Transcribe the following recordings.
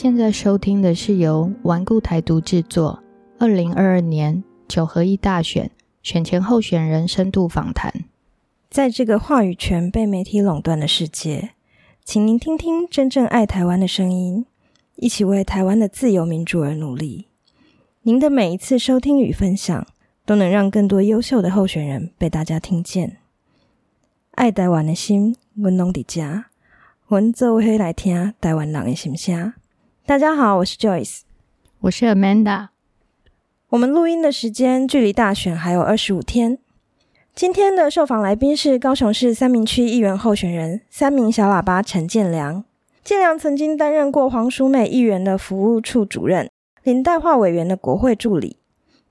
现在收听的是由顽固台独制作，二零二二年九合一大选选前候选人深度访谈。在这个话语权被媒体垄断的世界，请您听听真正爱台湾的声音，一起为台湾的自由民主而努力。您的每一次收听与分享，都能让更多优秀的候选人被大家听见。爱台湾的心，温拢伫家，阮做伙来听台湾人的心声。大家好，我是 Joyce，我是 Amanda。我们录音的时间距离大选还有二十五天。今天的受访来宾是高雄市三明区议员候选人三名小喇叭陈建良。建良曾经担任过黄淑美议员的服务处主任、林代化委员的国会助理、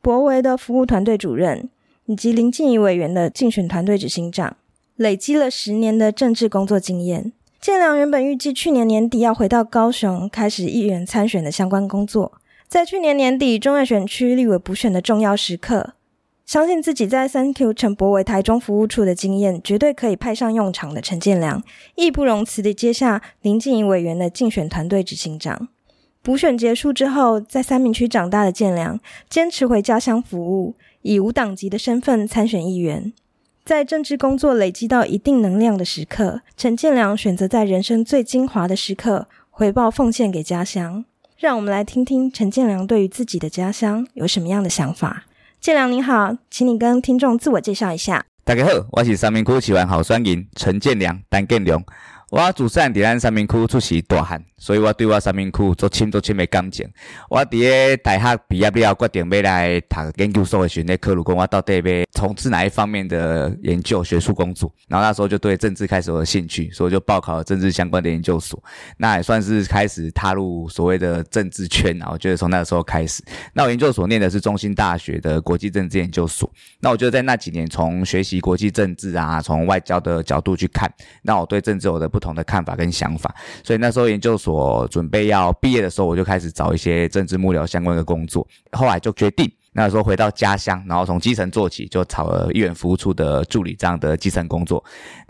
博维的服务团队主任，以及林静怡委员的竞选团队执行长，累积了十年的政治工作经验。建良原本预计去年年底要回到高雄开始议员参选的相关工作，在去年年底中外选区立委补选的重要时刻，相信自己在三 Q 陈博为台中服务处的经验绝对可以派上用场的陈建良，义不容辞地接下林静怡委员的竞选团队执行长。补选结束之后，在三明区长大的建良，坚持回家乡服务，以无党籍的身份参选议员。在政治工作累积到一定能量的时刻，陈建良选择在人生最精华的时刻回报奉献给家乡。让我们来听听陈建良对于自己的家乡有什么样的想法。建良你好，请你跟听众自我介绍一下。大家好，我是三明姑，喜欢好酸人陈建良，单建良。我自细伫咱三明区出世大汉，所以我对我三明区足深足深的感情。我伫咧大学毕业了，决定要来读研究所的时咧，考虑讲我到底要从事哪一方面的研究学术工作。然后那时候就对政治开始有兴趣，所以就报考了政治相关的研究所。那也算是开始踏入所谓的政治圈啊。我觉得从那个时候开始，那我研究所念的是中兴大学的国际政治研究所。那我觉得在那几年，从学习国际政治啊，从外交的角度去看，那我对政治有的。不同的看法跟想法，所以那时候研究所准备要毕业的时候，我就开始找一些政治幕僚相关的工作。后来就决定。那时候回到家乡，然后从基层做起，就考了医院服务处的助理这样的基层工作，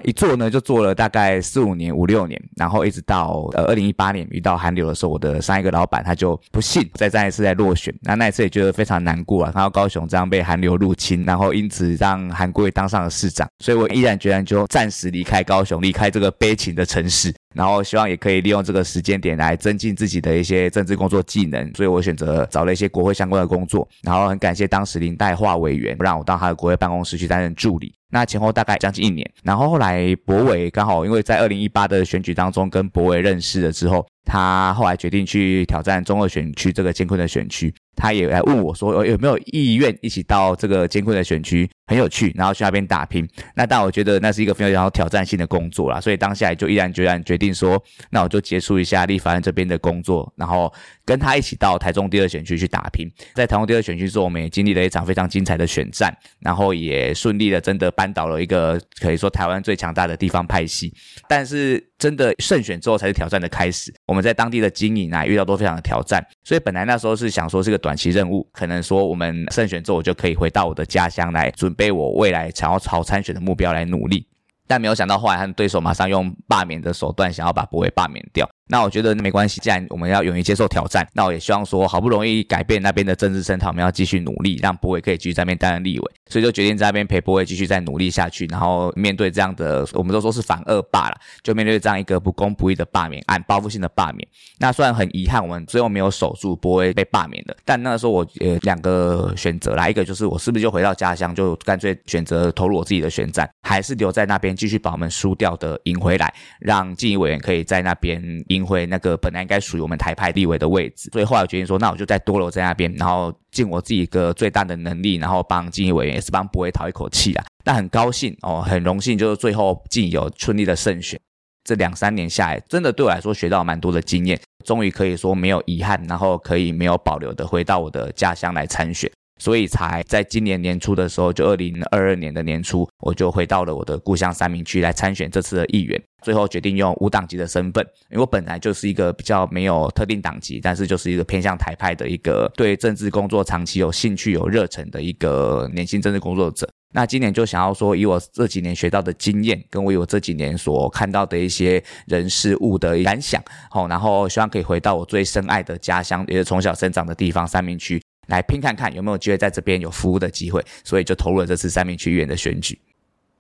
一做呢就做了大概四五年、五六年，然后一直到呃二零一八年遇到韩流的时候，我的上一个老板他就不幸再再一次在落选，那那一次也觉得非常难过啊，看到高雄这样被韩流入侵，然后因此让韩国也当上了市长，所以我毅然决然就暂时离开高雄，离开这个悲情的城市。然后希望也可以利用这个时间点来增进自己的一些政治工作技能，所以我选择找了一些国会相关的工作。然后很感谢当时林代化委员让我到他的国会办公室去担任助理。那前后大概将近一年。然后后来博伟刚好因为在二零一八的选举当中跟博伟认识了之后，他后来决定去挑战中二选区这个艰困的选区。他也来问我说有没有意愿一起到这个艰困的选区。很有趣，然后去那边打拼。那但我觉得那是一个非常有挑战性的工作啦，所以当下就毅然决然决定说，那我就结束一下立法院这边的工作，然后跟他一起到台中第二选区去打拼。在台中第二选区之后，我们也经历了一场非常精彩的选战，然后也顺利的真的扳倒了一个可以说台湾最强大的地方派系。但是真的胜选之后才是挑战的开始。我们在当地的经营啊，遇到都非常的挑战。所以本来那时候是想说是个短期任务，可能说我们胜选之后我就可以回到我的家乡来准。被我未来想要朝参选的目标来努力，但没有想到后来他的对手马上用罢免的手段想要把博伟罢免掉。那我觉得没关系，既然我们要勇于接受挑战，那我也希望说，好不容易改变那边的政治生态，我们要继续努力，让博伟可以继续在那边担任立委。所以就决定在那边陪博伟继续再努力下去，然后面对这样的，我们都说是反恶霸了，就面对这样一个不公不义的罢免案，报复性的罢免。那虽然很遗憾，我们最后没有守住博伟被罢免的，但那个时候我呃两个选择啦，一个就是我是不是就回到家乡，就干脆选择投入我自己的选战，还是留在那边继续把我们输掉的赢回来，让进议委员可以在那边赢会那个本来。应该属于我们台派立委的位置，所以后来决定说，那我就再多留在那边，然后尽我自己一个最大的能力，然后帮经议委员也是帮博伟讨一口气啊。但很高兴哦，很荣幸，就是最后竟有顺利的胜选。这两三年下来，真的对我来说学到蛮多的经验，终于可以说没有遗憾，然后可以没有保留的回到我的家乡来参选。所以才在今年年初的时候，就二零二二年的年初，我就回到了我的故乡三明区来参选这次的议员。最后决定用无党籍的身份，因为我本来就是一个比较没有特定党籍，但是就是一个偏向台派的一个对政治工作长期有兴趣、有热忱的一个年轻政治工作者。那今年就想要说，以我这几年学到的经验，跟我有这几年所看到的一些人事物的感想，好，然后希望可以回到我最深爱的家乡，也是从小生长的地方三明区，来拼看看有没有机会在这边有服务的机会，所以就投入了这次三明区议员的选举。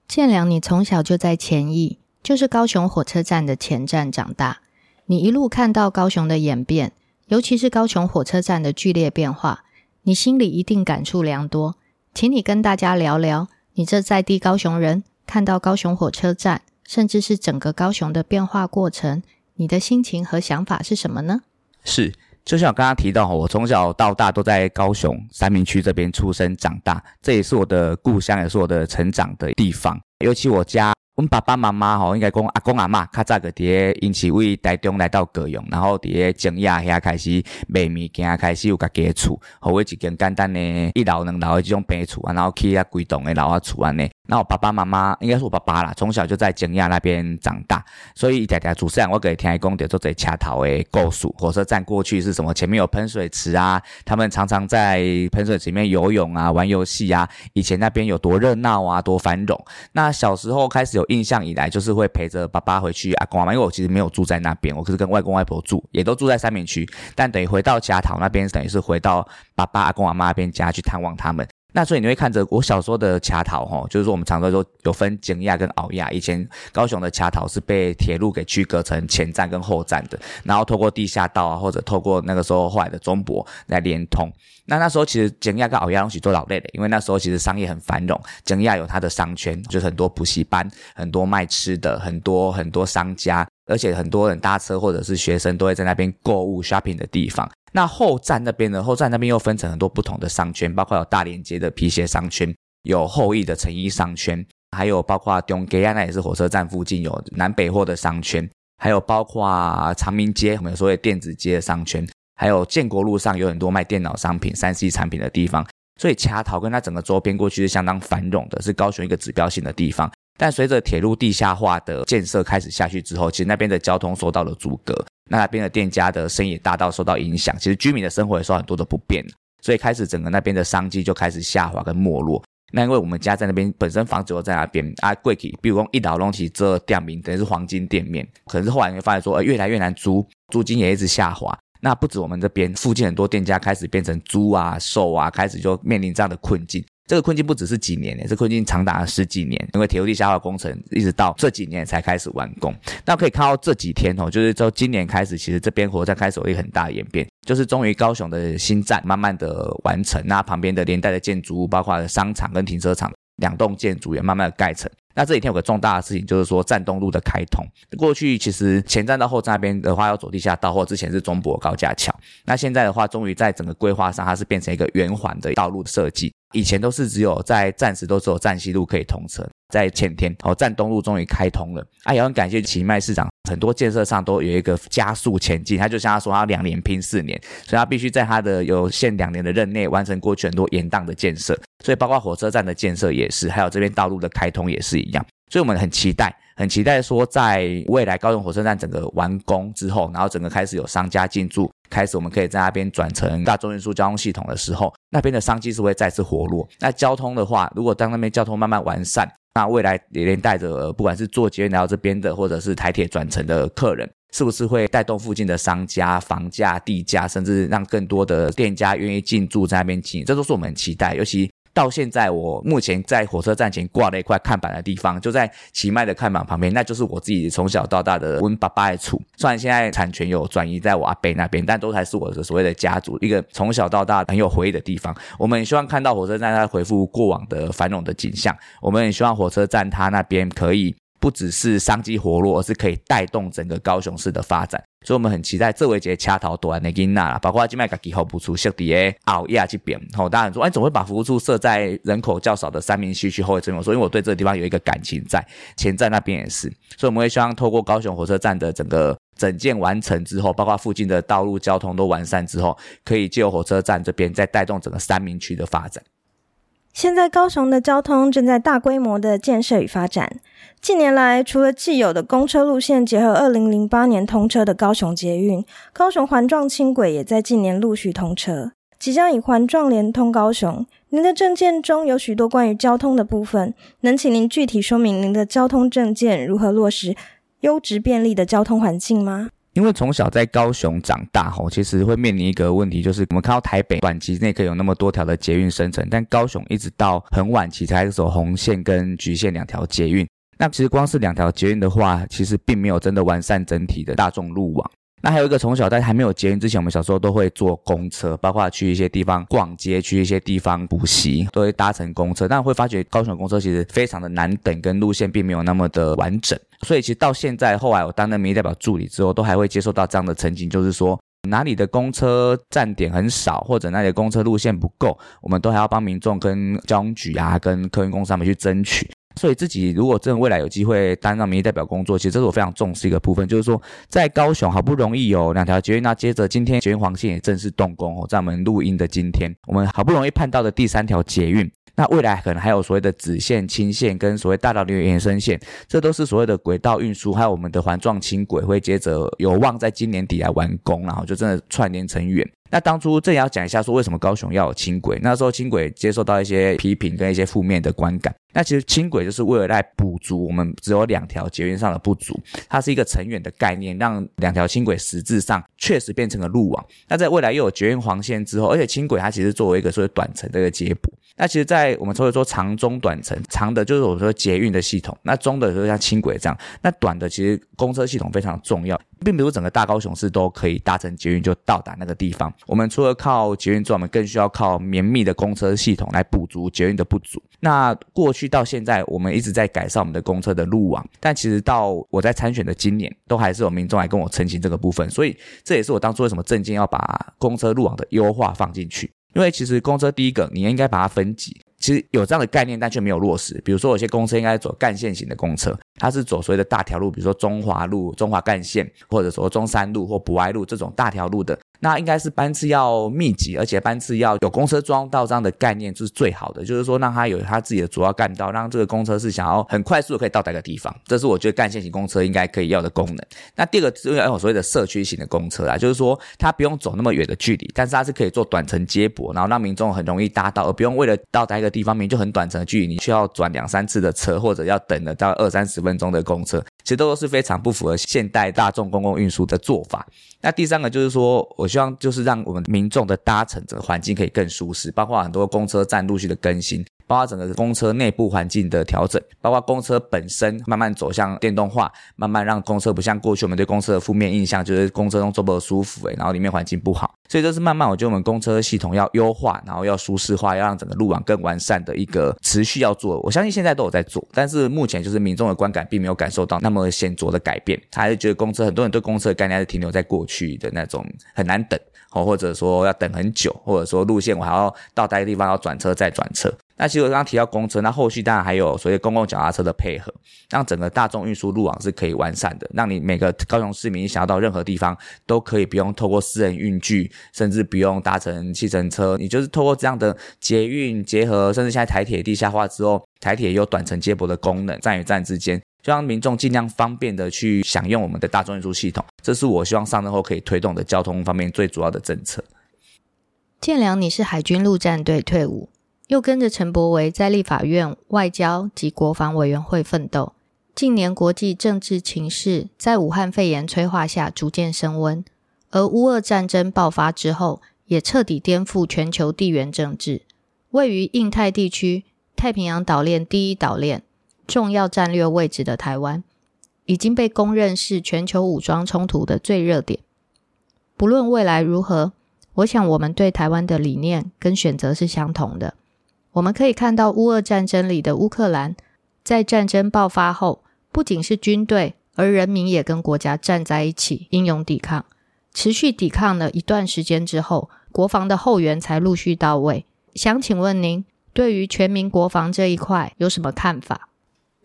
建良，你从小就在前义，就是高雄火车站的前站长大，你一路看到高雄的演变，尤其是高雄火车站的剧烈变化，你心里一定感触良多。请你跟大家聊聊，你这在地高雄人看到高雄火车站，甚至是整个高雄的变化过程，你的心情和想法是什么呢？是，就像我刚刚提到，我从小到大都在高雄三明区这边出生长大，这也是我的故乡，也是我的成长的地方。尤其我家，我们爸爸妈妈吼，应该讲阿公阿妈，较早个伫因起为台中来到高雄，然后伫个正亚遐开始卖物件，开始有家己厝，好为一间简单的一楼两楼的这种平厝，然后起啊规栋的老啊厝安尼。那我爸爸妈妈应该是我爸爸啦，从小就在景亚那边长大，所以条条主持人我给听伊讲的做这恰头的故事。火车站过去是什么？前面有喷水池啊，他们常常在喷水池里面游泳啊，玩游戏啊。以前那边有多热闹啊，多繁荣。那小时候开始有印象以来，就是会陪着爸爸回去阿公阿妈，因为我其实没有住在那边，我可是跟外公外婆住，也都住在三明区。但等于回到家头那边，等于是回到爸爸阿公阿妈那边家去探望他们。那所以你会看着我小时候的卡桃哈，就是说我们常说有分景亚跟鳌亚。以前高雄的卡桃是被铁路给区隔成前站跟后站的，然后透过地下道啊，或者透过那个时候后来的中博来连通。那那时候其实景亚跟鳌亚东西做老累的，因为那时候其实商业很繁荣，景亚有它的商圈，就是很多补习班、很多卖吃的、很多很多商家，而且很多人搭车或者是学生都会在那边购物 shopping 的地方。那后站那边呢？后站那边又分成很多不同的商圈，包括有大连街的皮鞋商圈，有后裔的成衣商圈，还有包括东街，那也是火车站附近有南北货的商圈，还有包括长明街，我们所谓电子街的商圈，还有建国路上有很多卖电脑商品、三 C 产品的地方。所以卡桃跟它整个周边过去是相当繁荣的，是高雄一个指标性的地方。但随着铁路地下化的建设开始下去之后，其实那边的交通受到了阻隔。那那边的店家的生意大到受到影响，其实居民的生活也受很多的不便，所以开始整个那边的商机就开始下滑跟没落。那因为我们家在那边本身房子就在那边啊，贵体，比如说一岛隆起这店名等于是黄金店面，可是后来你会发现说，呃，越来越难租，租金也一直下滑。那不止我们这边，附近很多店家开始变成租啊、售啊，开始就面临这样的困境。这个困境不只是几年，这困境长达十几年，因为铁路地下化工程一直到这几年才开始完工。那可以看到这几天哦，就是从今年开始，其实这边火车站开始有一个很大的演变，就是终于高雄的新站慢慢的完成，那旁边的连带的建筑物，包括商场跟停车场两栋建筑也慢慢的盖成。那这几天有个重大的事情，就是说站东路的开通。过去其实前站到后站那边的话要走地下道，或之前是中博高架桥。那现在的话，终于在整个规划上，它是变成一个圆环的道路的设计。以前都是只有在暂时都只有站西路可以通车，在前天哦，站东路终于开通了。啊，也很感谢奇迈市长，很多建设上都有一个加速前进。他就像他说，他两年拼四年，所以他必须在他的有限两年的任内完成过去很多延宕的建设。所以包括火车站的建设也是，还有这边道路的开通也是一样。所以我们很期待，很期待说，在未来高雄火车站整个完工之后，然后整个开始有商家进驻，开始我们可以在那边转成大众运输交通系统的时候，那边的商机是会再次活络。那交通的话，如果当那边交通慢慢完善，那未来也连带着不管是坐捷运来到这边的，或者是台铁转乘的客人，是不是会带动附近的商家、房价、地价，甚至让更多的店家愿意进驻在那边经营？这都是我们期待，尤其。到现在，我目前在火车站前挂了一块看板的地方，就在奇迈的看板旁边，那就是我自己从小到大的温爸爸的厝。虽然现在产权有转移在我阿伯那边，但都还是我的所谓的家族一个从小到大很有回忆的地方。我们希望看到火车站它恢复过往的繁荣的景象，我们也希望火车站它那边可以。不只是商机活络，而是可以带动整个高雄市的发展，所以我们很期待这位节恰头短的囡娜啦，包括今麦个几号不出设底诶，奥亚这边，吼，当然说，哎，怎么会把服务处设在人口较少的三明区区后卫这边？所以我对这个地方有一个感情在，前站那边也是，所以我们会希望透过高雄火车站的整个整建完成之后，包括附近的道路交通都完善之后，可以借由火车站这边再带动整个三明区的发展。现在高雄的交通正在大规模的建设与发展。近年来，除了既有的公车路线，结合二零零八年通车的高雄捷运，高雄环状轻轨也在近年陆续通车。即将以环状连通高雄。您的证件中有许多关于交通的部分，能请您具体说明您的交通证件如何落实优质便利的交通环境吗？因为从小在高雄长大吼，其实会面临一个问题，就是我们看到台北短期内可以有那么多条的捷运生成，但高雄一直到很晚期才走红线跟橘线两条捷运。那其实光是两条捷运的话，其实并没有真的完善整体的大众路网。那还有一个从小在还没有捷运之前，我们小时候都会坐公车，包括去一些地方逛街，去一些地方补习，都会搭乘公车。但会发觉高雄公车其实非常的难等，跟路线并没有那么的完整。所以其实到现在，后来我担任民意代表助理之后，都还会接受到这样的情景，就是说哪里的公车站点很少，或者哪里的公车路线不够，我们都还要帮民众跟交通局啊，跟客运公司他们去争取。所以自己如果真的未来有机会担任民意代表工作，其实这是我非常重视一个部分，就是说在高雄好不容易有两条捷运，那接着今天捷运黄线也正式动工哦，在我们录音的今天，我们好不容易盼到的第三条捷运，那未来可能还有所谓的子线、轻线跟所谓大道的延伸线，这都是所谓的轨道运输，还有我们的环状轻轨会接着有望在今年底来完工，然后就真的串联成远。那当初这也要讲一下，说为什么高雄要有轻轨？那时候轻轨接受到一些批评跟一些负面的观感。那其实轻轨就是为了来补足我们只有两条捷运上的不足，它是一个成远的概念，让两条轻轨实质上确实变成了路网。那在未来又有捷运黄线之后，而且轻轨它其实作为一个所谓短程的一个接驳。那其实，在我们所谓说长中短程，长的就是我说捷运的系统，那中的就是像轻轨这样，那短的其实公车系统非常重要，并不是整个大高雄市都可以搭乘捷运就到达那个地方。我们除了靠捷运之外，我们更需要靠绵密的公车系统来补足捷运的不足。那过去到现在，我们一直在改善我们的公车的路网，但其实到我在参选的今年，都还是有民众来跟我澄清这个部分，所以这也是我当初为什么证件要把公车路网的优化放进去。因为其实公车第一个，你应该把它分级。其实有这样的概念，但却没有落实。比如说，有些公车应该走干线型的公车，它是走所谓的大条路，比如说中华路、中华干线，或者说中山路或博爱路这种大条路的。那应该是班次要密集，而且班次要有公车装到这样的概念就是最好的，就是说让它有它自己的主要干道，让这个公车是想要很快速的可以到达一个地方，这是我觉得干线型公车应该可以要的功能。那第二个就是要有所谓的社区型的公车啊，就是说它不用走那么远的距离，但是它是可以做短程接驳，然后让民众很容易搭到，而不用为了到达一个地方，明就很短程的距离，你需要转两三次的车，或者要等了到二三十分钟的公车。其实都是非常不符合现代大众公共运输的做法。那第三个就是说，我希望就是让我们民众的搭乘的环境可以更舒适，包括很多公车站陆续的更新。包括整个公车内部环境的调整，包括公车本身慢慢走向电动化，慢慢让公车不像过去我们对公车的负面印象，就是公车中坐不舒服诶，然后里面环境不好。所以这是慢慢，我觉得我们公车系统要优化，然后要舒适化，要让整个路网更完善的一个持续要做。我相信现在都有在做，但是目前就是民众的观感并没有感受到那么显著的改变，他还是觉得公车很多人对公车的概念还是停留在过去的那种很难等，哦，或者说要等很久，或者说路线我还要到待个地方要转车再转车。那其实我刚刚提到公车，那后续当然还有所谓公共脚踏车的配合，让整个大众运输路网是可以完善的，让你每个高雄市民想要到任何地方都可以不用透过私人运具，甚至不用搭乘汽乘车，你就是透过这样的捷运结合，甚至现在台铁地下化之后，台铁有短程接驳的功能，站与站之间，就让民众尽量方便的去享用我们的大众运输系统，这是我希望上任后可以推动的交通方面最主要的政策。建良，你是海军陆战队退伍。又跟着陈伯维在立法院外交及国防委员会奋斗。近年国际政治情势在武汉肺炎催化下逐渐升温，而乌俄战争爆发之后，也彻底颠覆全球地缘政治。位于印太地区太平洋岛链第一岛链重要战略位置的台湾，已经被公认是全球武装冲突的最热点。不论未来如何，我想我们对台湾的理念跟选择是相同的。我们可以看到，乌俄战争里的乌克兰，在战争爆发后，不仅是军队，而人民也跟国家站在一起，英勇抵抗。持续抵抗了一段时间之后，国防的后援才陆续到位。想请问您，对于全民国防这一块有什么看法？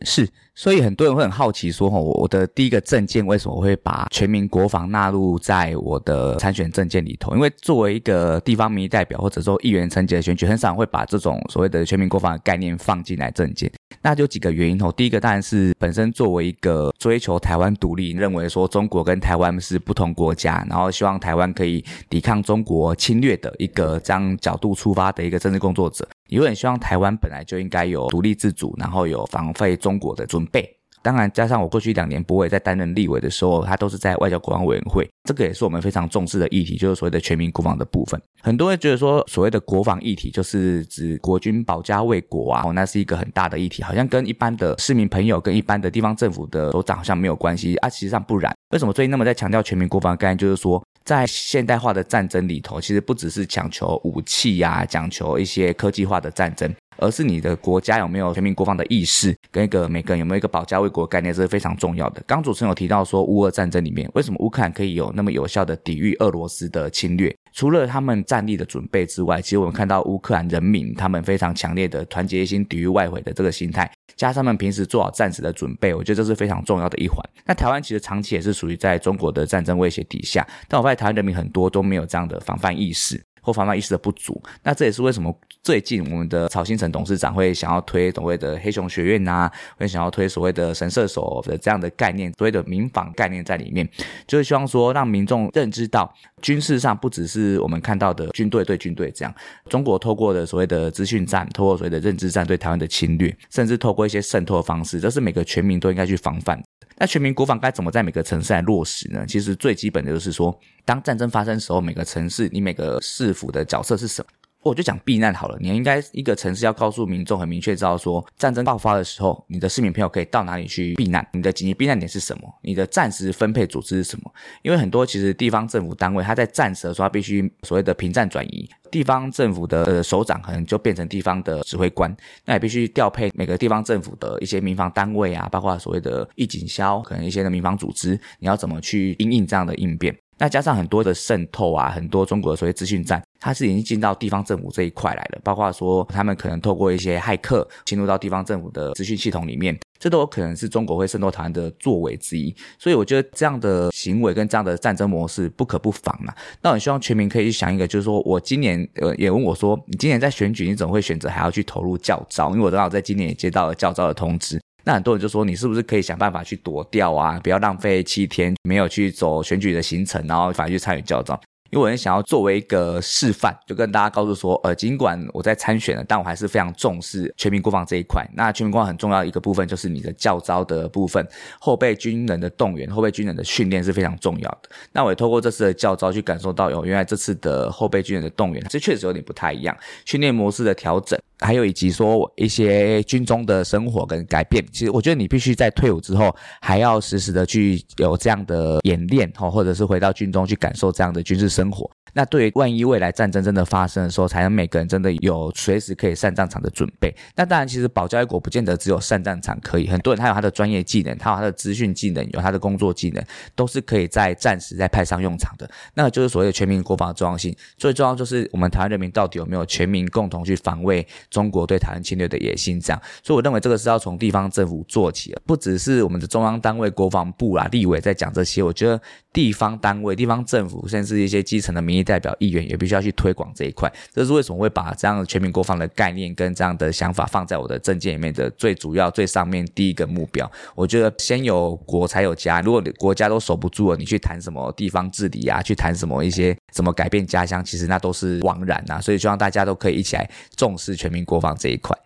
是，所以很多人会很好奇说，哈，我的第一个证件为什么会把全民国防纳入在我的参选证件里头？因为作为一个地方民意代表或者说议员层级的选举，很少会把这种所谓的全民国防的概念放进来证件。那就几个原因哦。第一个当然是本身作为一个追求台湾独立，认为说中国跟台湾是不同国家，然后希望台湾可以抵抗中国侵略的一个这样角度出发的一个政治工作者，也很希望台湾本来就应该有独立自主，然后有防费中国的准备。当然，加上我过去两年不会在担任立委的时候，他都是在外交国防委员会，这个也是我们非常重视的议题，就是所谓的全民国防的部分。很多人觉得说，所谓的国防议题就是指国军保家卫国啊，哦，那是一个很大的议题，好像跟一般的市民朋友、跟一般的地方政府的首长好像没有关系啊。其实上不然，为什么最近那么在强调全民国防概念？就是说，在现代化的战争里头，其实不只是讲求武器呀，讲求一些科技化的战争。而是你的国家有没有全民国防的意识，跟一个每个人有没有一个保家卫国的概念，这是非常重要的。刚主持人有提到说，乌俄战争里面为什么乌克兰可以有那么有效的抵御俄罗斯的侵略？除了他们战力的准备之外，其实我们看到乌克兰人民他们非常强烈的团结一心、抵御外围的这个心态，加上他们平时做好战时的准备，我觉得这是非常重要的一环。那台湾其实长期也是属于在中国的战争威胁底下，但我发现台湾人民很多都没有这样的防范意识。或防范意识的不足，那这也是为什么最近我们的曹新成董事长会想要推所谓的黑熊学院呐，会想要推所谓的神射手的这样的概念，所谓的民防概念在里面，就是希望说让民众认知到军事上不只是我们看到的军队对军队这样，中国透过的所谓的资讯战，透过所谓的认知战对台湾的侵略，甚至透过一些渗透的方式，这是每个全民都应该去防范。那全民国防该怎么在每个城市来落实呢？其实最基本的就是说，当战争发生时候，每个城市你每个市府的角色是什么？我就讲避难好了。你应该一个城市要告诉民众很明确知道说，战争爆发的时候，你的市民朋友可以到哪里去避难？你的紧急避难点是什么？你的暂时分配组织是什么？因为很多其实地方政府单位，他在战时的时候，他必须所谓的平战转移。地方政府的首长可能就变成地方的指挥官，那也必须调配每个地方政府的一些民防单位啊，包括所谓的义警消，可能一些的民防组织，你要怎么去应应这样的应变？那加上很多的渗透啊，很多中国的所谓资讯站，它是已经进到地方政府这一块来了，包括说他们可能透过一些骇客进入到地方政府的资讯系统里面。这都有可能是中国会渗透台湾的作为之一，所以我觉得这样的行为跟这样的战争模式不可不防啊。那我希望全民可以去想一个，就是说我今年呃也问我说，你今年在选举，你怎么会选择还要去投入教招？因为我正好在今年也接到了教招的通知。那很多人就说，你是不是可以想办法去躲掉啊？不要浪费七天没有去走选举的行程，然后反而去参与教招。因为我很想要作为一个示范，就跟大家告诉说，呃，尽管我在参选了，但我还是非常重视全民国防这一块。那全民国防很重要一个部分，就是你的教招的部分，后备军人的动员，后备军人的训练是非常重要的。那我也透过这次的教招去感受到，哦，原来这次的后备军人的动员，这确实有点不太一样，训练模式的调整。还有以及说一些军中的生活跟改变，其实我觉得你必须在退伍之后还要时时的去有这样的演练哦，或者是回到军中去感受这样的军事生活。那对于万一未来战争真的发生的时候，才能每个人真的有随时可以上战场的准备。那当然，其实保家卫国不见得只有上战场可以，很多人他有他的专业技能，他有他的资讯技能，有他的工作技能，都是可以在战时再派上用场的。那就是所谓的全民国防的重要性。最重要就是我们台湾人民到底有没有全民共同去防卫中国对台湾侵略的野心？这样，所以我认为这个是要从地方政府做起，不只是我们的中央单位国防部啊、立委在讲这些。我觉得地方单位、地方政府，甚至一些基层的民代表。议员也必须要去推广这一块，这是为什么会把这样的全民国防的概念跟这样的想法放在我的政见里面的最主要、最上面第一个目标。我觉得先有国才有家，如果你国家都守不住了，你去谈什么地方治理啊，去谈什么一些怎么改变家乡，其实那都是枉然啊。所以希望大家都可以一起来重视全民国防这一块。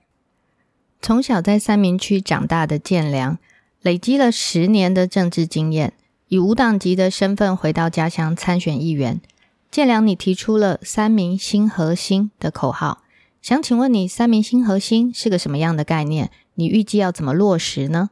从小在三明区长大的建良，累积了十年的政治经验，以无党籍的身份回到家乡参选议员。建良，你提出了“三明新核心”的口号，想请问你“三明新核心”是个什么样的概念？你预计要怎么落实呢？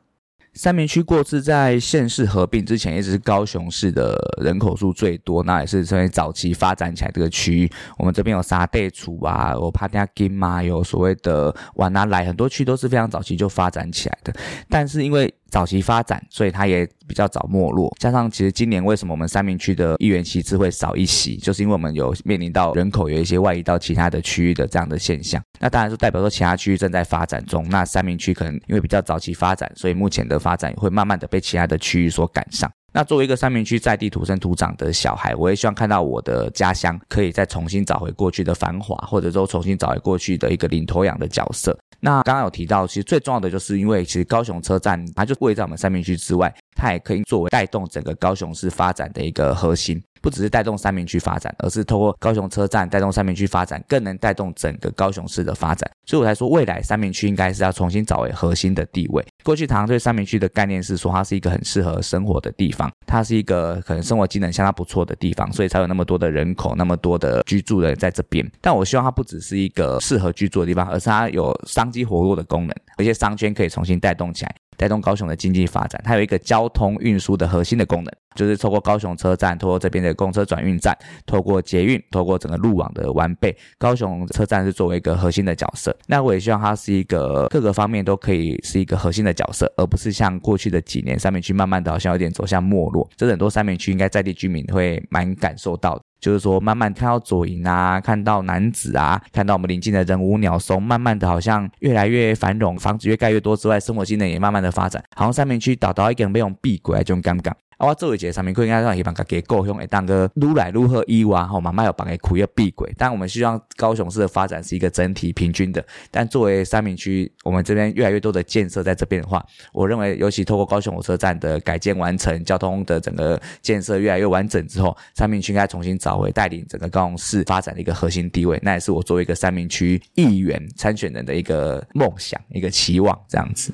三明区过去在县市合并之前，一直是高雄市的人口数最多，那也是成为早期发展起来这个区域。我们这边有沙地处啊，有帕加金啊，有所谓的瓦纳来，很多区都是非常早期就发展起来的。但是因为早期发展，所以它也比较早没落。加上其实今年为什么我们三明区的议员席次会少一席，就是因为我们有面临到人口有一些外移到其他的区域的这样的现象。那当然是代表说其他区域正在发展中，那三明区可能因为比较早期发展，所以目前的发展会慢慢的被其他的区域所赶上。那作为一个三明区在地土生土长的小孩，我也希望看到我的家乡可以再重新找回过去的繁华，或者说重新找回过去的一个领头羊的角色。那刚刚有提到，其实最重要的就是因为其实高雄车站它就位在我们三明区之外，它也可以作为带动整个高雄市发展的一个核心。不只是带动三明区发展，而是透过高雄车站带动三明区发展，更能带动整个高雄市的发展。所以我才说，未来三明区应该是要重新找回核心的地位。过去常常对三明区的概念是说，它是一个很适合生活的地方，它是一个可能生活机能相当不错的地方，所以才有那么多的人口，那么多的居住人在这边。但我希望它不只是一个适合居住的地方，而是它有商机活络的功能，而且商圈可以重新带动起来。带动高雄的经济发展，它有一个交通运输的核心的功能，就是透过高雄车站，透过这边的公车转运站，透过捷运，透过整个路网的完备，高雄车站是作为一个核心的角色。那我也希望它是一个各个方面都可以是一个核心的角色，而不是像过去的几年三明区慢慢的好像有点走向没落。这很多三明区应该在地居民会蛮感受到的。就是说，慢慢看到左营啊，看到男子啊，看到我们临近的人无鸟松，慢慢的好像越来越繁荣，房子越盖越多之外，生活机能也慢慢的发展，好像三明区找到一个没用闭轨这种尴尬。啊，我做一节上面，应该让一般家给够用，会当个撸来撸去以外，吼，慢慢有帮个苦要闭轨。但我们希望高雄市的发展是一个整体平均的。但作为三明区，我们这边越来越多的建设在这边的话，我认为，尤其透过高雄火车站的改建完成，交通的整个建设越来越完整之后，三明区应该重新找回带领整个高雄市发展的一个核心地位。那也是我作为一个三明区议员参选人的一个梦想，一个期望，这样子。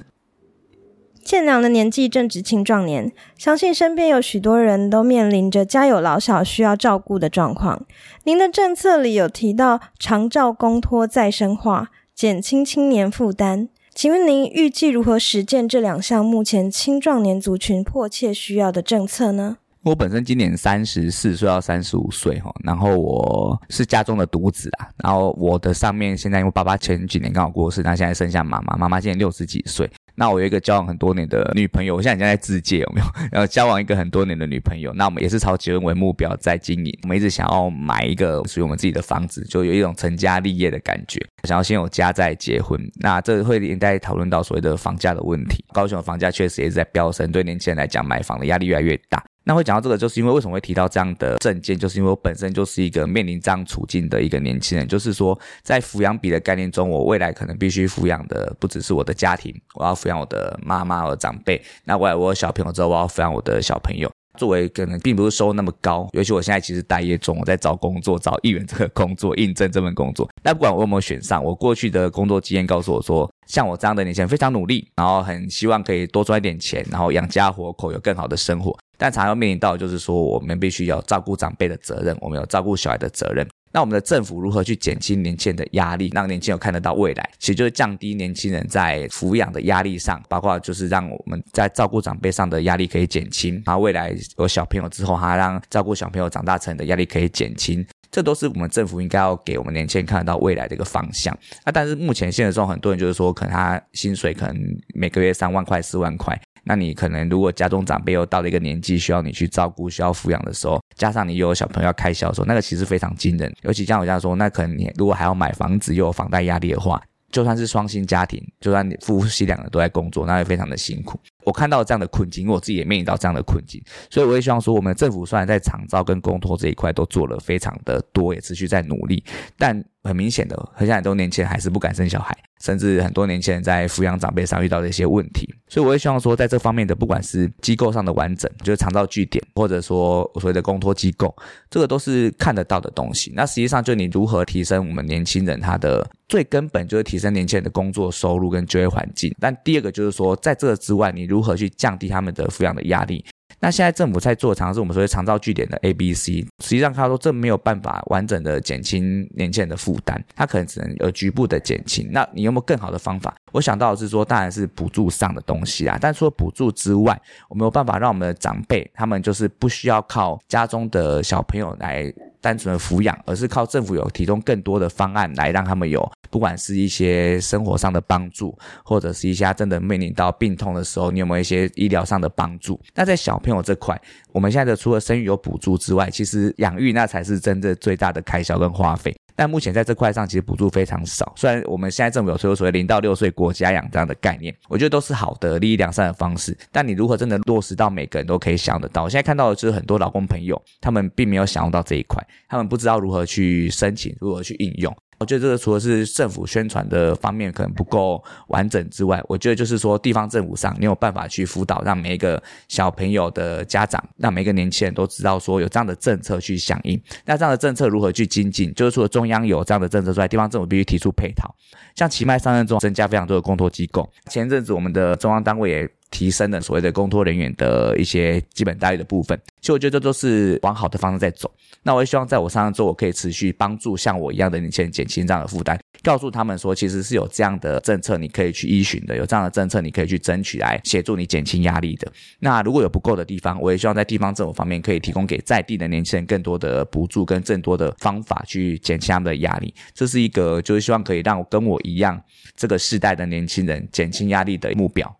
建良的年纪正值青壮年，相信身边有许多人都面临着家有老小需要照顾的状况。您的政策里有提到长照公托再生化，减轻青年负担，请问您预计如何实践这两项目前青壮年族群迫切需要的政策呢？我本身今年三十四岁到三十五岁哈，然后我是家中的独子啊，然后我的上面现在因为爸爸前几年刚好过世，那现在剩下妈妈，妈妈今年六十几岁。那我有一个交往很多年的女朋友，我现在已经在自介有没有？然后交往一个很多年的女朋友，那我们也是朝结婚为目标在经营。我们一直想要买一个属于我们自己的房子，就有一种成家立业的感觉，想要先有家再结婚。那这会连带讨论到所谓的房价的问题。高雄的房价确实也是在飙升，对年轻人来讲，买房的压力越来越大。那会讲到这个，就是因为为什么会提到这样的证件，就是因为我本身就是一个面临这样处境的一个年轻人，就是说在抚养比的概念中，我未来可能必须抚养的不只是我的家庭，我要抚养我的妈妈和长辈。那未来我有小朋友之后，我要抚养我的小朋友。作为可能并不是收入那么高，尤其我现在其实待业中，我在找工作，找议员这个工作，应征这份工作。那不管我有没有选上，我过去的工作经验告诉我说，像我这样的年轻人非常努力，然后很希望可以多赚一点钱，然后养家活口，有更好的生活。但常要面临到就是说，我们必须要照顾长辈的责任，我们有照顾小孩的责任。那我们的政府如何去减轻年轻人的压力，让年轻人看得到未来？其实就是降低年轻人在抚养的压力上，包括就是让我们在照顾长辈上的压力可以减轻。然后未来有小朋友之后，还让照顾小朋友长大成的压力可以减轻。这都是我们政府应该要给我们年轻人看得到未来的一个方向。那但是目前现实中，很多人就是说，可能他薪水可能每个月三万块、四万块。那你可能如果家中长辈又到了一个年纪需要你去照顾、需要抚养的时候，加上你又有小朋友要开销的时候，那个其实非常惊人。尤其像我这样说，那可能你如果还要买房子又有房贷压力的话，就算是双薪家庭，就算你夫妻两个都在工作，那也非常的辛苦。我看到这样的困境，因为我自己也面临到这样的困境，所以我也希望说，我们政府虽然在厂招跟公托这一块都做了非常的多，也持续在努力，但很明显的，很像很多年轻人还是不敢生小孩。甚至很多年轻人在抚养长辈上遇到的一些问题，所以我也希望说，在这方面的不管是机构上的完整，就是长照据点，或者说所谓的公托机构，这个都是看得到的东西。那实际上，就你如何提升我们年轻人他的最根本，就是提升年轻人的工作收入跟就业环境。但第二个就是说，在这个之外，你如何去降低他们的抚养的压力？那现在政府在做尝试，我们所谓长照据点的 A、B、C，实际上他说这没有办法完整的减轻年轻人的负担，他可能只能有局部的减轻。那你有没有更好的方法？我想到的是说，当然是补助上的东西啊。但除了补助之外，我没有办法让我们的长辈他们就是不需要靠家中的小朋友来单纯的抚养，而是靠政府有提供更多的方案来让他们有。不管是一些生活上的帮助，或者是一些真的面临到病痛的时候，你有没有一些医疗上的帮助？那在小朋友这块，我们现在的除了生育有补助之外，其实养育那才是真正最大的开销跟花费。但目前在这块上，其实补助非常少。虽然我们现在政府有推出所谓零到六岁国家养这样的概念，我觉得都是好的、利益良善的方式。但你如何真的落实到每个人都可以想得到？我现在看到的就是很多老公朋友，他们并没有享用到这一块，他们不知道如何去申请，如何去应用。我觉得这个除了是政府宣传的方面可能不够完整之外，我觉得就是说地方政府上你有办法去辅导，让每一个小朋友的家长，让每一个年轻人都知道说有这样的政策去响应。那这样的政策如何去精进？就是除了中央有这样的政策之外，地方政府必须提出配套。像奇迈上任中增加非常多的公托机构，前阵子我们的中央单位也。提升了所谓的公托人员的一些基本待遇的部分，其实我觉得这都是往好的方向在走。那我也希望在我上任之后，我可以持续帮助像我一样的年轻人减轻这样的负担，告诉他们说，其实是有这样的政策你可以去依循的，有这样的政策你可以去争取来协助你减轻压力的。那如果有不够的地方，我也希望在地方政府方面可以提供给在地的年轻人更多的补助跟更多的方法去减轻他们的压力。这是一个就是希望可以让我跟我一样这个世代的年轻人减轻压力的目标。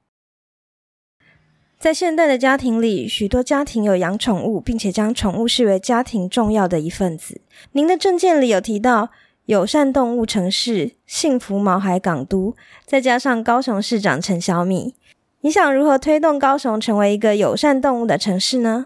在现代的家庭里，许多家庭有养宠物，并且将宠物视为家庭重要的一份子。您的证件里有提到友善动物城市、幸福毛孩港都，再加上高雄市长陈小米，你想如何推动高雄成为一个友善动物的城市呢？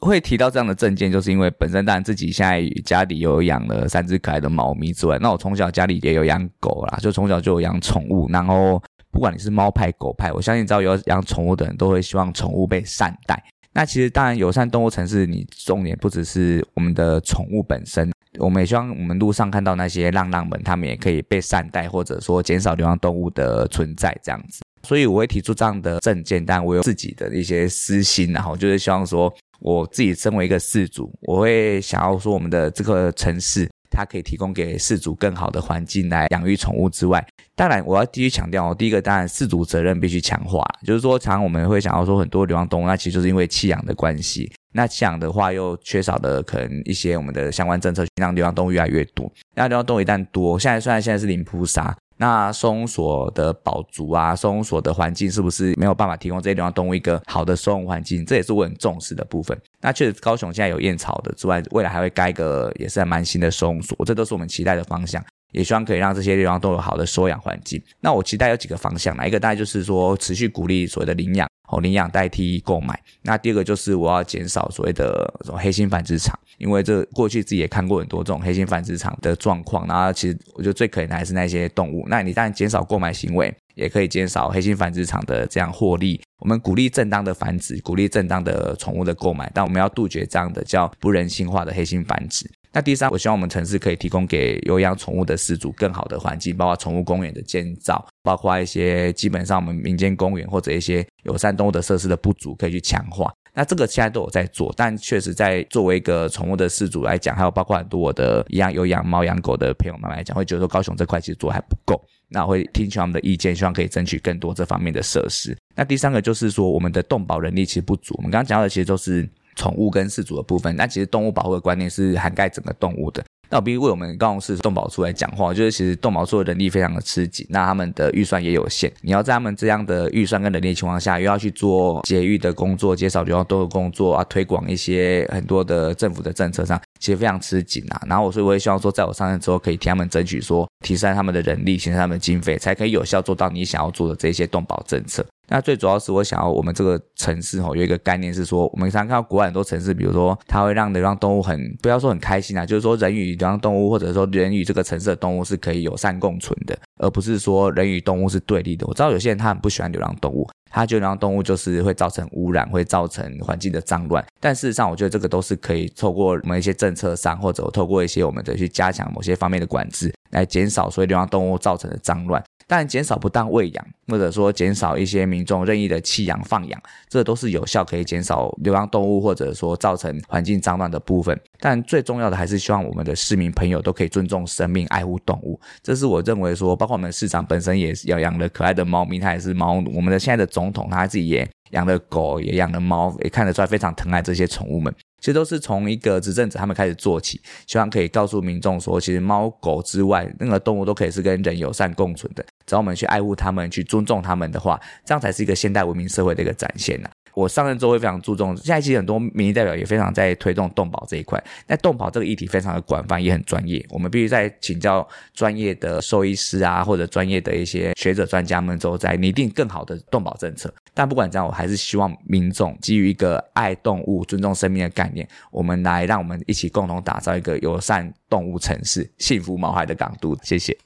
会提到这样的证件，就是因为本身当然自己现在家里有养了三只可爱的猫咪之外，那我从小家里也有养狗啦，就从小就有养宠物，然后。不管你是猫派狗派，我相信只要有养宠物的人都会希望宠物被善待。那其实当然友善动物城市，你重点不只是我们的宠物本身，我们也希望我们路上看到那些浪浪们，他们也可以被善待，或者说减少流浪动物的存在这样子。所以我会提出这样的证件，但我有自己的一些私心，然后就是希望说，我自己身为一个饲主，我会想要说我们的这个城市。它可以提供给饲主更好的环境来养育宠物之外，当然我要继续强调哦，第一个当然饲主责任必须强化，就是说常常我们会想要说很多流浪动物，那其实就是因为弃养的关系，那弃养的话又缺少的可能一些我们的相关政策，让流浪动物越来越多。那流浪动物一旦多，现在虽然现在是零扑杀。那收容所的保足啊，收容所的环境是不是没有办法提供这些流浪动物一个好的收容环境？这也是我很重视的部分。那确实，高雄现在有燕巢的之外，未来还会盖个也是蛮新的收容所，这都是我们期待的方向。也希望可以让这些地方都有好的收养环境。那我期待有几个方向，哪一个大概就是说持续鼓励所谓的领养，哦，领养代替购买。那第二个就是我要减少所谓的这种黑心繁殖场。因为这过去自己也看过很多这种黑心繁殖场的状况，然后其实我觉得最可怜的还是那些动物。那你当然减少购买行为，也可以减少黑心繁殖场的这样获利。我们鼓励正当的繁殖，鼓励正当的宠物的购买，但我们要杜绝这样的叫不人性化的黑心繁殖。那第三，我希望我们城市可以提供给有养宠物的饲主更好的环境，包括宠物公园的建造，包括一些基本上我们民间公园或者一些友善动物的设施的不足，可以去强化。那这个现在都有在做，但确实在作为一个宠物的饲主来讲，还有包括很多我的一样有养猫养狗的朋友们来讲，会觉得说高雄这块其实做还不够。那会听取他们的意见，希望可以争取更多这方面的设施。那第三个就是说，我们的动保人力其实不足。我们刚刚讲到的其实都是宠物跟饲主的部分，那其实动物保护的观念是涵盖整个动物的。那我必须为我们高雄市动保处来讲话，就是其实动保处的人力非常的吃紧，那他们的预算也有限。你要在他们这样的预算跟能力情况下，又要去做节育的工作、减少流浪动物工作啊，推广一些很多的政府的政策上，其实非常吃紧啊。然后我，所以我也希望说，在我上任之后，可以替他们争取说，提升他们的人力，提升他们的经费，才可以有效做到你想要做的这些动保政策。那最主要是我想要我们这个城市吼有一个概念是说，我们常看到国外很多城市，比如说它会让流浪动物很不要说很开心啊，就是说人与流浪动物或者说人与这个城市的动物是可以友善共存的，而不是说人与动物是对立的。我知道有些人他很不喜欢流浪动物，他觉得流浪动物就是会造成污染，会造成环境的脏乱。但事实上，我觉得这个都是可以透过我们一些政策上，或者透过一些我们的去加强某些方面的管制，来减少所谓流浪动物造成的脏乱。但减少不当喂养，或者说减少一些民众任意的弃养放养，这都是有效可以减少流浪动物或者说造成环境脏乱的部分。但最重要的还是希望我们的市民朋友都可以尊重生命、爱护动物。这是我认为说，包我们市长本身也是要养了可爱的猫咪，他也是猫奴。我们的现在的总统他自己也养了狗，也养了猫，也看得出来非常疼爱这些宠物们。其实都是从一个执政者他们开始做起，希望可以告诉民众说，其实猫狗之外，任何动物都可以是跟人友善共存的。只要我们去爱护它们，去尊重它们的话，这样才是一个现代文明社会的一个展现呐。我上任之后会非常注重，现在其实很多民意代表也非常在推动动保这一块。那动保这个议题非常的广泛，也很专业，我们必须在请教专业的兽医师啊，或者专业的一些学者专家们之后，再拟定更好的动保政策。但不管怎样，我还是希望民众基于一个爱动物、尊重生命的概念，我们来让我们一起共同打造一个友善动物城市、幸福毛孩的港都。谢谢。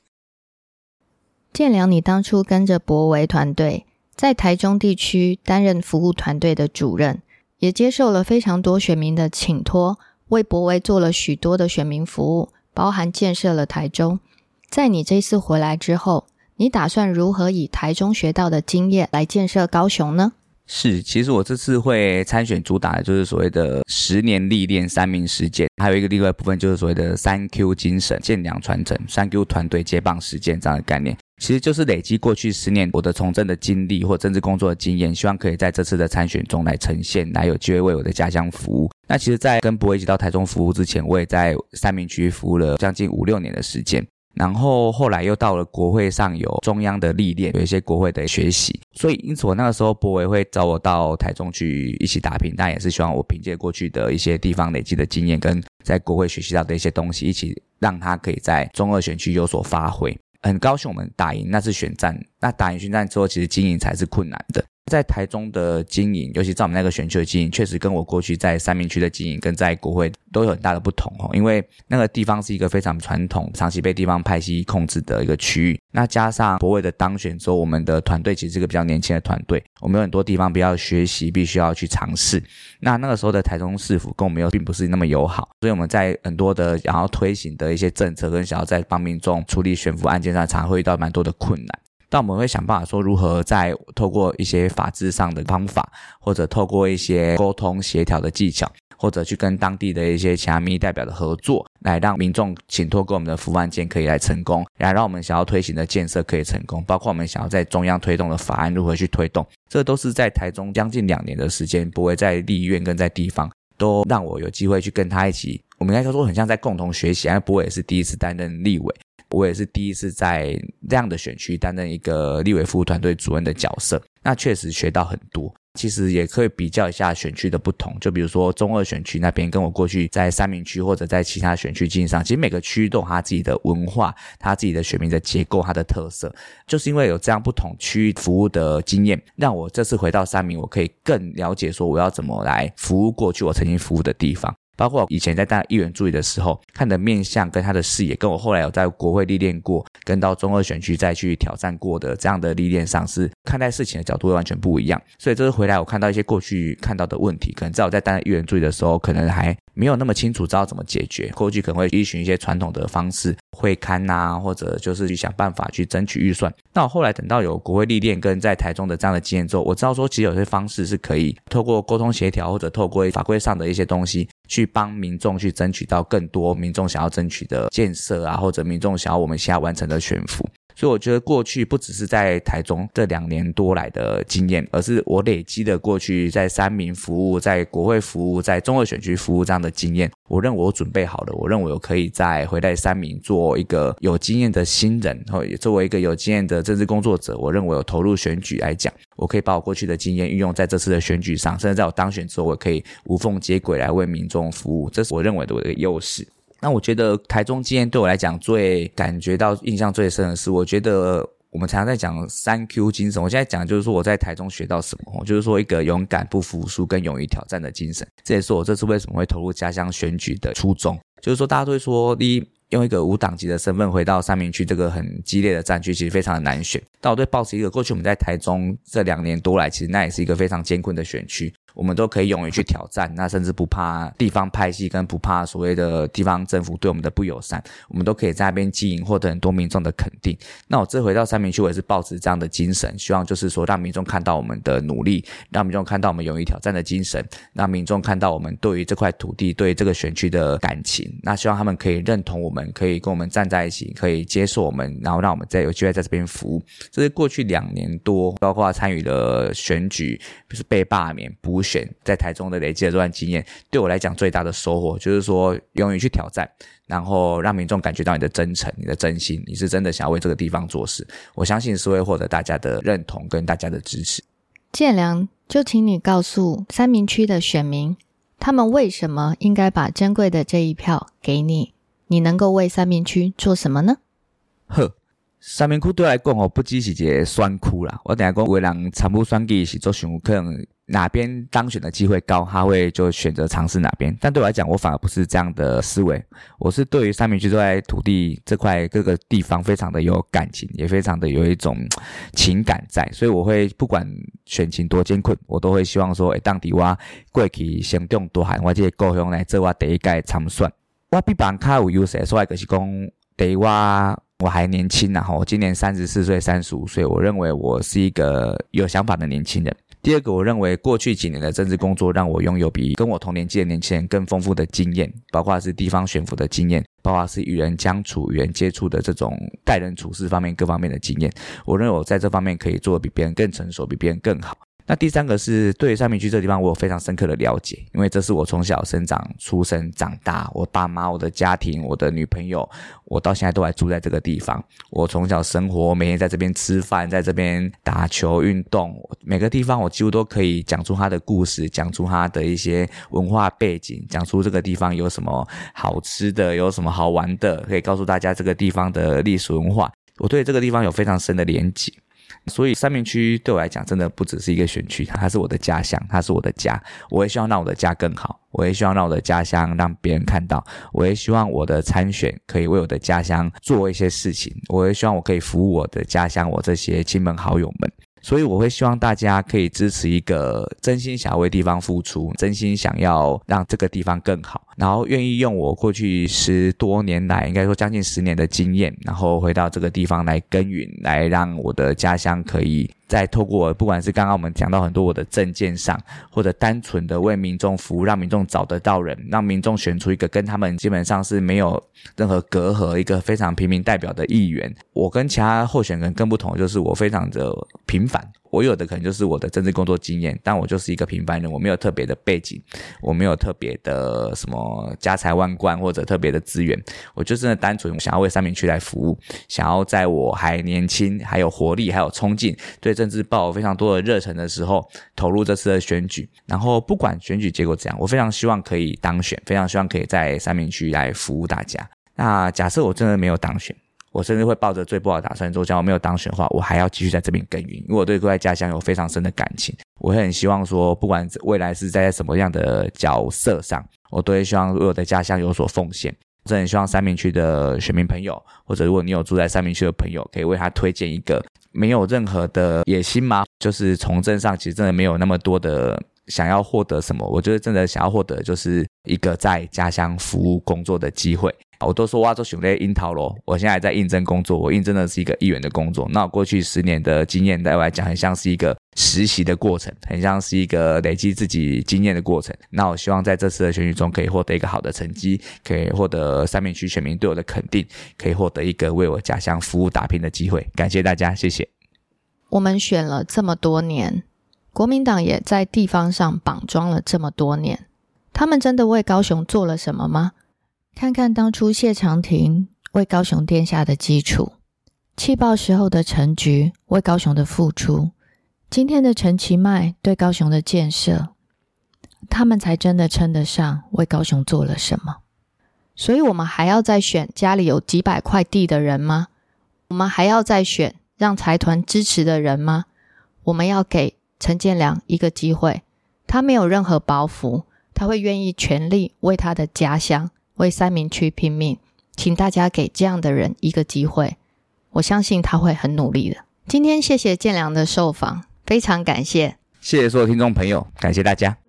建良，你当初跟着博维团队在台中地区担任服务团队的主任，也接受了非常多选民的请托，为博维做了许多的选民服务，包含建设了台中。在你这次回来之后，你打算如何以台中学到的经验来建设高雄呢？是，其实我这次会参选，主打的就是所谓的十年历练三明实践，还有一个另外部分就是所谓的三 Q 精神、建良传承、三 Q 团队接棒实践这样的概念。其实就是累积过去十年我的从政的经历或政治工作的经验，希望可以在这次的参选中来呈现，来有机会为我的家乡服务。那其实，在跟博伟一起到台中服务之前，我也在三明区服务了将近五六年的时间。然后后来又到了国会上有中央的历练，有一些国会的学习，所以因此我那个时候博伟会找我到台中去一起打拼，但也是希望我凭借过去的一些地方累积的经验跟在国会学习到的一些东西，一起让他可以在中二选区有所发挥。很高兴我们打赢那次选战，那打赢选战之后，其实经营才是困难的。在台中的经营，尤其在我们那个选区的经营，确实跟我过去在三明区的经营，跟在国会都有很大的不同哦。因为那个地方是一个非常传统、长期被地方派系控制的一个区域。那加上博伟的当选之后，我们的团队其实是个比较年轻的团队，我们有很多地方比较学习，必须要去尝试。那那个时候的台中市府跟我们又并不是那么友好，所以我们在很多的想要推行的一些政策，跟想要在帮民众处理悬浮案件上，常会遇到蛮多的困难。但我们会想办法说，如何在透过一些法制上的方法，或者透过一些沟通协调的技巧，或者去跟当地的一些其他民意代表的合作，来让民众请托给我们的服务案件可以来成功，来让我们想要推行的建设可以成功，包括我们想要在中央推动的法案如何去推动，这都是在台中将近两年的时间，不会在立院跟在地方都让我有机会去跟他一起，我们应该说很像在共同学习，因为不会也是第一次担任立委。我也是第一次在这样的选区担任一个立委服务团队主任的角色，那确实学到很多。其实也可以比较一下选区的不同，就比如说中二选区那边，跟我过去在三明区或者在其他选区经营上，其实每个区域都有他自己的文化、他自己的选民的结构、他的特色。就是因为有这样不同区域服务的经验，让我这次回到三明，我可以更了解说我要怎么来服务过去我曾经服务的地方。包括以前在当议员助理的时候，看的面相跟他的视野，跟我后来有在国会历练过，跟到中二选区再去挑战过的这样的历练上，是看待事情的角度完全不一样。所以这次回来，我看到一些过去看到的问题，可能在我在当议员助理的时候，可能还没有那么清楚知道怎么解决。过去可能会依循一些传统的方式，会刊呐，或者就是去想办法去争取预算。那我后来等到有国会历练跟在台中的这样的经验之后，我知道说其实有些方式是可以透过沟通协调，或者透过法规上的一些东西。去帮民众去争取到更多民众想要争取的建设啊，或者民众想要我们现在完成的选服。所以我觉得过去不只是在台中这两年多来的经验，而是我累积的过去在三民服务、在国会服务、在中二选区服务这样的经验。我认为我准备好了，我认为我可以在回来三民做一个有经验的新人，然后也作为一个有经验的政治工作者。我认为我投入选举来讲。我可以把我过去的经验运用在这次的选举上，甚至在我当选之后，我可以无缝接轨来为民众服务，这是我认为的我的优势。那我觉得台中经验对我来讲最感觉到印象最深的是，我觉得我们常常在讲三 Q 精神，我现在讲就是说我在台中学到什么，就是说一个勇敢不服输跟勇于挑战的精神，这也是我这次为什么会投入家乡选举的初衷。就是说大家都会说你。用一个无党籍的身份回到三明区这个很激烈的战区，其实非常的难选。但我对保持一个，过去我们在台中这两年多来，其实那也是一个非常艰困的选区。我们都可以勇于去挑战，那甚至不怕地方派系，跟不怕所谓的地方政府对我们的不友善，我们都可以在那边经营，获得很多民众的肯定。那我这回到三明区，我也是抱持这样的精神，希望就是说让民众看到我们的努力，让民众看到我们勇于挑战的精神，让民众看到我们对于这块土地、对这个选区的感情。那希望他们可以认同我们，可以跟我们站在一起，可以接受我们，然后让我们再有机会在这边服务。这是过去两年多，包括参与了选举，就是被罢免不。选在台中的累积的这段经验，对我来讲最大的收获就是说，勇于去挑战，然后让民众感觉到你的真诚、你的真心，你是真的想要为这个地方做事。我相信是会获得大家的认同跟大家的支持。建良，就请你告诉三明区的选民，他们为什么应该把珍贵的这一票给你？你能够为三明区做什么呢？呵，三明区对我来讲哦，不只是一个选区啦。我等下讲，为人参不选举是做选可能哪边当选的机会高，他会就选择尝试哪边。但对我来讲，我反而不是这样的思维。我是对于三明区这块土地这块各个地方非常的有感情，也非常的有一种情感在，所以我会不管选情多艰困，我都会希望说，诶，当地我过去行动多喊我这个故乡来做我第一届参选。我比别人较有优势，所以就是讲，第一我我还年轻然后今年三十四岁、三十五岁，我认为我是一个有想法的年轻人。第二个，我认为过去几年的政治工作让我拥有比跟我同年纪的年轻人更丰富的经验，包括是地方选服的经验，包括是与人相处、与人接触的这种待人处事方面各方面的经验。我认为我在这方面可以做的比别人更成熟，比别人更好。那第三个是对三明区这地方，我有非常深刻的了解，因为这是我从小生长、出生、长大，我爸妈、我的家庭、我的女朋友，我到现在都还住在这个地方。我从小生活，每天在这边吃饭，在这边打球、运动，每个地方我几乎都可以讲出他的故事，讲出他的一些文化背景，讲出这个地方有什么好吃的，有什么好玩的，可以告诉大家这个地方的历史文化。我对这个地方有非常深的连结。所以三明区对我来讲，真的不只是一个选区，它是我的家乡，它是我的家。我也希望让我的家更好，我也希望让我的家乡让别人看到，我也希望我的参选可以为我的家乡做一些事情，我也希望我可以服务我的家乡，我这些亲朋好友们。所以我会希望大家可以支持一个真心想要为地方付出，真心想要让这个地方更好，然后愿意用我过去十多年来，应该说将近十年的经验，然后回到这个地方来耕耘，来让我的家乡可以。再透过不管是刚刚我们讲到很多我的证件上，或者单纯的为民众服务，让民众找得到人，让民众选出一个跟他们基本上是没有任何隔阂、一个非常平民代表的议员。我跟其他候选人更不同，就是我非常的平凡。我有的可能就是我的政治工作经验，但我就是一个平凡人，我没有特别的背景，我没有特别的什么家财万贯或者特别的资源，我就真的单纯想要为三明区来服务，想要在我还年轻、还有活力、还有冲劲，对政治抱有非常多的热忱的时候，投入这次的选举。然后不管选举结果怎样，我非常希望可以当选，非常希望可以在三明区来服务大家。那假设我真的没有当选。我甚至会抱着最不好的打算，说假如没有当选的话，我还要继续在这边耕耘，因为我对各位家乡有非常深的感情。我会很希望说，不管未来是在什么样的角色上，我都会希望为我的家乡有所奉献。真的希望三明区的选民朋友，或者如果你有住在三明区的朋友，可以为他推荐一个没有任何的野心吗？就是从政上其实真的没有那么多的想要获得什么，我觉得真的想要获得就是一个在家乡服务工作的机会。我都说哇，做选类樱桃咯。我现在在应征工作，我应征的是一个议员的工作。那我过去十年的经验对我来讲，很像是一个实习的过程，很像是一个累积自己经验的过程。那我希望在这次的选举中，可以获得一个好的成绩，可以获得三明区选民对我的肯定，可以获得一个为我家乡服务打拼的机会。感谢大家，谢谢。我们选了这么多年，国民党也在地方上绑桩了这么多年，他们真的为高雄做了什么吗？看看当初谢长廷为高雄奠下的基础，气爆时候的陈菊为高雄的付出，今天的陈其迈对高雄的建设，他们才真的称得上为高雄做了什么。所以，我们还要再选家里有几百块地的人吗？我们还要再选让财团支持的人吗？我们要给陈建良一个机会，他没有任何包袱，他会愿意全力为他的家乡。为三明区拼命，请大家给这样的人一个机会，我相信他会很努力的。今天谢谢建良的受访，非常感谢，谢谢所有听众朋友，感谢大家。